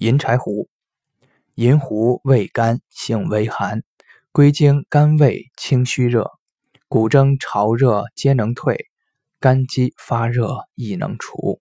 银柴胡，银胡味甘，性微寒，归经肝胃清虚热，古蒸潮热皆能退，肝积发热亦能除。